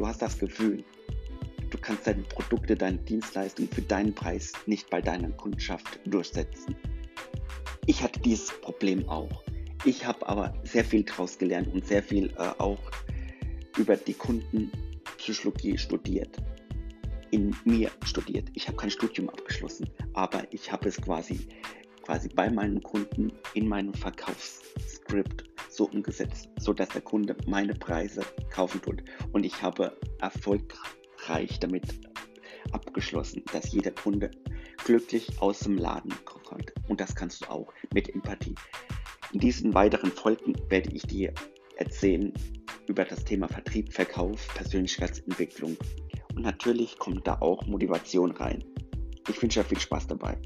du hast das Gefühl, du kannst deine Produkte, deine Dienstleistungen für deinen Preis nicht bei deiner Kundschaft durchsetzen. Ich hatte dieses Problem auch. Ich habe aber sehr viel daraus gelernt und sehr viel äh, auch über die Kundenpsychologie studiert. In mir studiert. Ich habe kein Studium abgeschlossen, aber ich habe es quasi, quasi bei meinen Kunden in meinem Verkaufsskript so umgesetzt, sodass der Kunde meine Preise kaufen tut. Und ich habe erfolgreich damit abgeschlossen, dass jeder Kunde glücklich aus dem Laden kommt. Und das kannst du auch mit Empathie. In diesen weiteren Folgen werde ich dir erzählen über das Thema Vertrieb, Verkauf, Persönlichkeitsentwicklung. Und natürlich kommt da auch Motivation rein. Ich wünsche dir viel Spaß dabei.